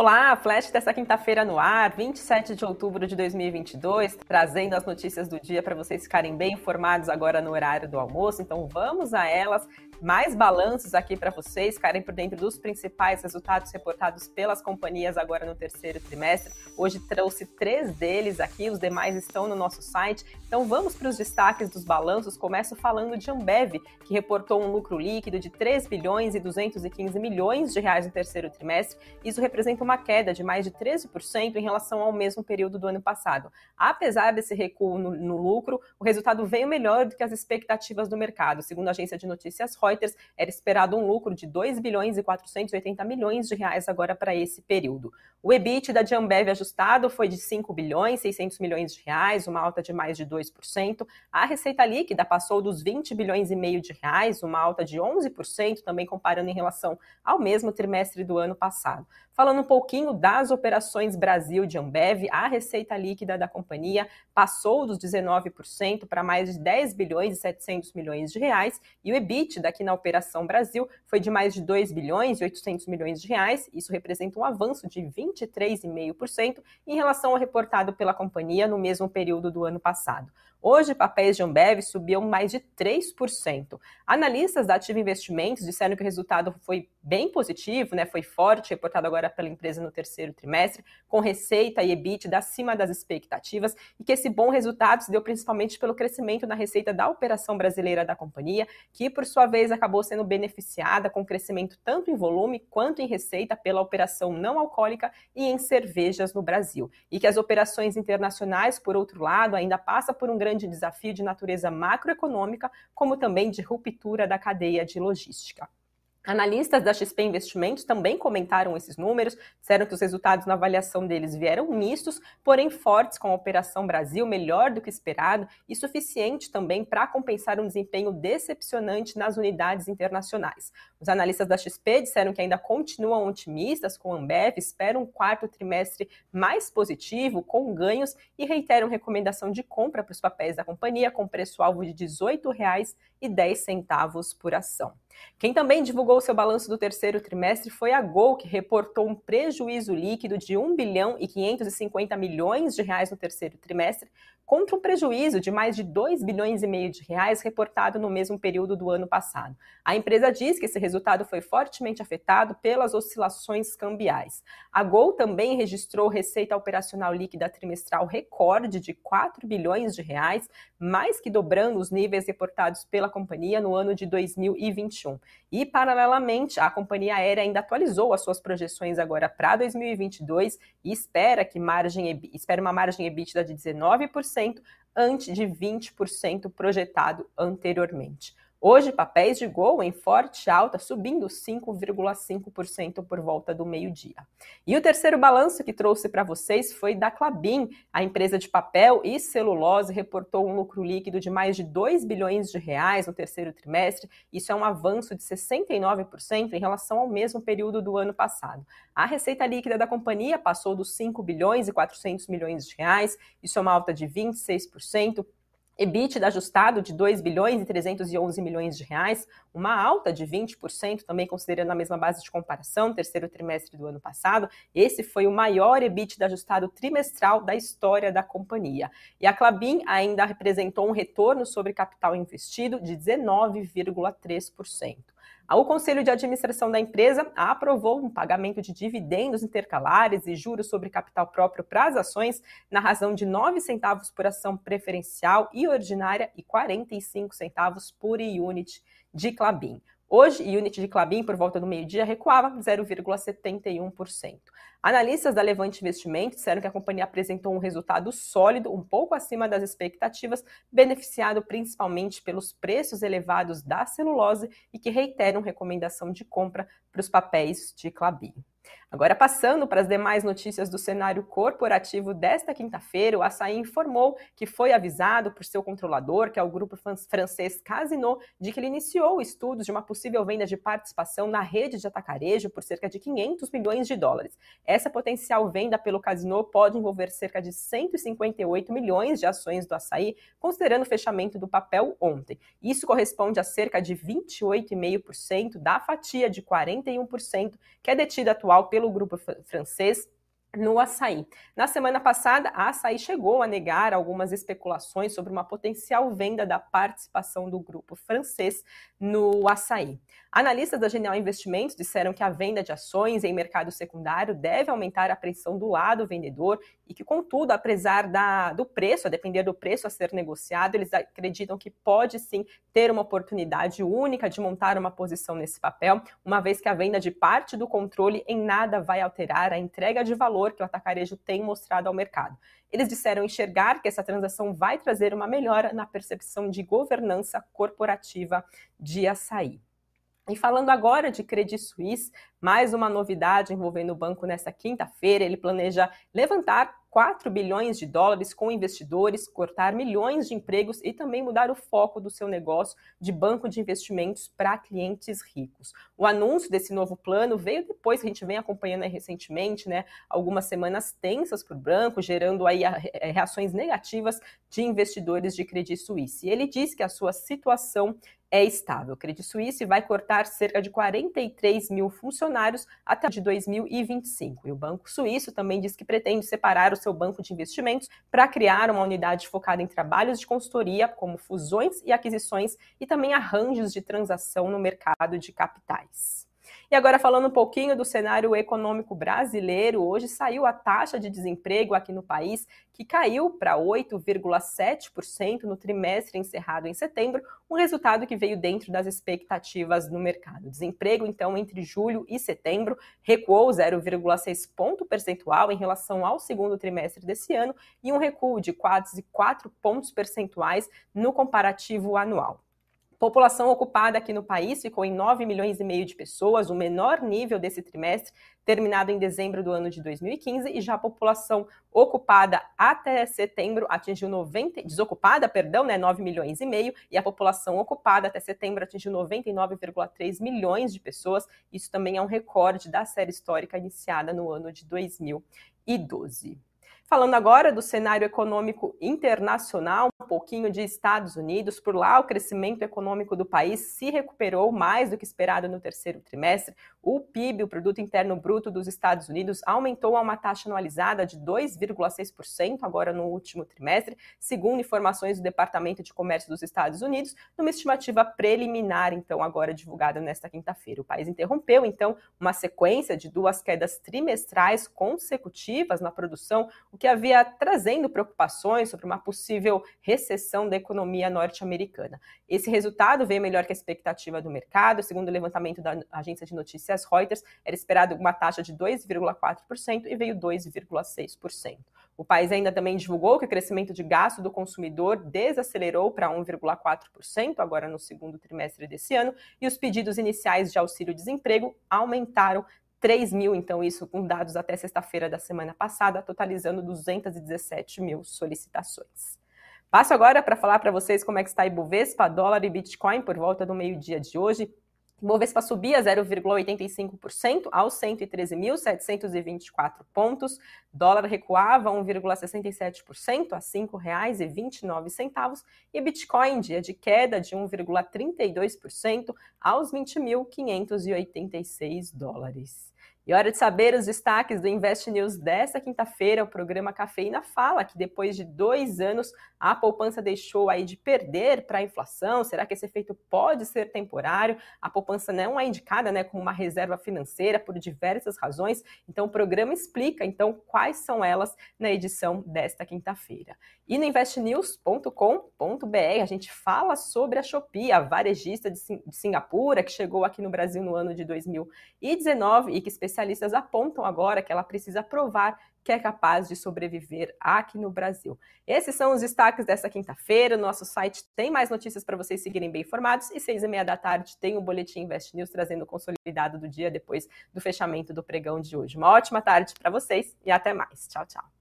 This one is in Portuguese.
Olá, Flash dessa quinta-feira no ar, 27 de outubro de 2022, trazendo as notícias do dia para vocês ficarem bem informados agora no horário do almoço. Então vamos a elas mais balanços aqui para vocês ficarem por dentro dos principais resultados reportados pelas companhias agora no terceiro trimestre. Hoje trouxe três deles aqui, os demais estão no nosso site. Então vamos para os destaques dos balanços. Começo falando de Ambev, que reportou um lucro líquido de 3 bilhões e 215 milhões de reais no terceiro trimestre. Isso representa uma queda de mais de 13% em relação ao mesmo período do ano passado. Apesar desse recuo no, no lucro, o resultado veio melhor do que as expectativas do mercado. Segundo a agência de notícias Reuters, Reuters, era esperado um lucro de 2 bilhões e 480 milhões de reais agora para esse período. O EBITDA de Ambev ajustado foi de 5 bilhões e 600 milhões de reais, uma alta de mais de 2%. A receita líquida passou dos 20 bilhões e meio de reais, uma alta de 11%, também comparando em relação ao mesmo trimestre do ano passado. Falando um pouquinho das operações Brasil de Ambev, a receita líquida da companhia passou dos 19% para mais de 10 bilhões e 700 milhões de reais e o EBITDA aqui na operação Brasil foi de mais de 2 bilhões e 800 milhões de reais. Isso representa um avanço de 23,5% em relação ao reportado pela companhia no mesmo período do ano passado. Hoje, papéis de Ambev subiam mais de 3%. Analistas da Ativa Investimentos disseram que o resultado foi bem positivo, né? foi forte, reportado agora pela empresa no terceiro trimestre, com receita e EBITDA acima das expectativas, e que esse bom resultado se deu principalmente pelo crescimento na receita da operação brasileira da companhia, que por sua vez acabou sendo beneficiada com crescimento tanto em volume quanto em receita pela operação não alcoólica e em cervejas no Brasil. E que as operações internacionais, por outro lado, ainda passam por um grande grande desafio de natureza macroeconômica, como também de ruptura da cadeia de logística. Analistas da XP Investimentos também comentaram esses números, disseram que os resultados na avaliação deles vieram mistos, porém fortes, com a Operação Brasil melhor do que esperado e suficiente também para compensar um desempenho decepcionante nas unidades internacionais. Os analistas da XP disseram que ainda continuam otimistas com a Ambev, esperam um quarto trimestre mais positivo, com ganhos, e reiteram recomendação de compra para os papéis da companhia com preço-alvo de R$ 18,10 por ação. Quem também divulgou seu balanço do terceiro trimestre foi a Gol, que reportou um prejuízo líquido de 1 bilhão e 550 milhões de reais no terceiro trimestre, contra um prejuízo de mais de 2 bilhões e meio de reais reportado no mesmo período do ano passado. A empresa diz que esse resultado foi fortemente afetado pelas oscilações cambiais. A Gol também registrou receita operacional líquida trimestral recorde de 4 bilhões de reais, mais que dobrando os níveis reportados pela companhia no ano de 2021. E, paralelamente, a companhia aérea ainda atualizou as suas projeções agora para 2022 e espera que margem espera uma margem EBITDA de 19% antes de 20% projetado anteriormente. Hoje, papéis de Gol em forte alta, subindo 5,5% por volta do meio-dia. E o terceiro balanço que trouxe para vocês foi da Clabin. A empresa de papel e celulose reportou um lucro líquido de mais de 2 bilhões de reais no terceiro trimestre. Isso é um avanço de 69% em relação ao mesmo período do ano passado. A receita líquida da companhia passou dos 5 bilhões e 400 milhões de reais. Isso é uma alta de 26%. EBITDA ajustado de 2 bilhões e 311 milhões de reais, uma alta de 20%, também considerando a mesma base de comparação, terceiro trimestre do ano passado. Esse foi o maior EBITDA ajustado trimestral da história da companhia. E a Clabin ainda representou um retorno sobre capital investido de 19,3%. O Conselho de Administração da empresa aprovou um pagamento de dividendos intercalares e juros sobre capital próprio para as ações na razão de 9 centavos por ação preferencial e ordinária e 45 centavos por unit de Clabin. Hoje, unit de Clabin, por volta do meio-dia, recuava 0,71%. Analistas da Levante Investimentos disseram que a companhia apresentou um resultado sólido, um pouco acima das expectativas, beneficiado principalmente pelos preços elevados da celulose e que reiteram recomendação de compra para os papéis de Clabin. Agora, passando para as demais notícias do cenário corporativo desta quinta-feira, o Açaí informou que foi avisado por seu controlador, que é o grupo francês Casino, de que ele iniciou estudos de uma possível venda de participação na rede de atacarejo por cerca de 500 milhões de dólares. Essa potencial venda pelo Casino pode envolver cerca de 158 milhões de ações do Açaí, considerando o fechamento do papel ontem. Isso corresponde a cerca de 28,5% da fatia de 41% que é detida atual pelo grupo francês no açaí. Na semana passada, a Açaí chegou a negar algumas especulações sobre uma potencial venda da participação do grupo francês no açaí. Analistas da Genial Investimentos disseram que a venda de ações em mercado secundário deve aumentar a pressão do lado vendedor e que, contudo, apesar da, do preço, a depender do preço a ser negociado, eles acreditam que pode sim ter uma oportunidade única de montar uma posição nesse papel, uma vez que a venda de parte do controle em nada vai alterar a entrega de valor que o atacarejo tem mostrado ao mercado. Eles disseram enxergar que essa transação vai trazer uma melhora na percepção de governança corporativa de açaí. E falando agora de Credit Suisse, mais uma novidade envolvendo o banco nesta quinta-feira. Ele planeja levantar 4 bilhões de dólares com investidores, cortar milhões de empregos e também mudar o foco do seu negócio de banco de investimentos para clientes ricos. O anúncio desse novo plano veio depois a gente vem acompanhando recentemente, né, algumas semanas tensas para o banco, gerando aí reações negativas de investidores de Credit Suisse. Ele diz que a sua situação é estável. O Credit Suisse vai cortar cerca de 43 mil funcionários até de 2025. E o Banco Suíço também diz que pretende separar o seu banco de investimentos para criar uma unidade focada em trabalhos de consultoria, como fusões e aquisições, e também arranjos de transação no mercado de capitais. E agora falando um pouquinho do cenário econômico brasileiro, hoje saiu a taxa de desemprego aqui no país, que caiu para 8,7% no trimestre encerrado em setembro, um resultado que veio dentro das expectativas no mercado. Desemprego, então, entre julho e setembro, recuou 0,6 ponto percentual em relação ao segundo trimestre desse ano e um recuo de quase 4 pontos percentuais no comparativo anual. População ocupada aqui no país ficou em 9 milhões e meio de pessoas, o menor nível desse trimestre, terminado em dezembro do ano de 2015, e já a população ocupada até setembro atingiu 90, desocupada, perdão, né, 9 milhões e meio, e a população ocupada até setembro atingiu 99,3 milhões de pessoas. Isso também é um recorde da série histórica iniciada no ano de 2012. Falando agora do cenário econômico internacional, um pouquinho de Estados Unidos, por lá o crescimento econômico do país se recuperou mais do que esperado no terceiro trimestre. O PIB, o produto interno bruto dos Estados Unidos, aumentou a uma taxa anualizada de 2,6% agora no último trimestre, segundo informações do Departamento de Comércio dos Estados Unidos, numa estimativa preliminar, então agora divulgada nesta quinta-feira. O país interrompeu então uma sequência de duas quedas trimestrais consecutivas na produção, o que havia trazendo preocupações sobre uma possível recessão da economia norte-americana. Esse resultado veio melhor que a expectativa do mercado, segundo o levantamento da agência de notícias Reuters, era esperado uma taxa de 2,4% e veio 2,6%. O país ainda também divulgou que o crescimento de gasto do consumidor desacelerou para 1,4% agora no segundo trimestre desse ano e os pedidos iniciais de auxílio-desemprego aumentaram 3 mil, então, isso com dados até sexta-feira da semana passada, totalizando 217 mil solicitações. Passo agora para falar para vocês como é que está Ibovespa, dólar e Bitcoin por volta do meio-dia de hoje. Ibovespa subia 0,85% aos 113.724 pontos. Dólar recuava 1,67% a R$ 5,29 e Bitcoin dia de queda de 1,32% aos 20.586 dólares. E hora de saber os destaques do Invest News desta quinta-feira. O programa Cafeína fala que depois de dois anos a poupança deixou aí de perder para a inflação. Será que esse efeito pode ser temporário? A poupança não é indicada né, como uma reserva financeira por diversas razões. Então o programa explica então quais são elas na edição desta quinta-feira. E no investnews.com.br a gente fala sobre a Shopee, a varejista de Singapura que chegou aqui no Brasil no ano de 2019 e que especialistas apontam agora que ela precisa provar que é capaz de sobreviver aqui no Brasil. Esses são os destaques dessa quinta-feira. Nosso site tem mais notícias para vocês seguirem bem informados. E seis e meia da tarde tem o Boletim Invest News trazendo o consolidado do dia depois do fechamento do pregão de hoje. Uma ótima tarde para vocês e até mais. Tchau, tchau.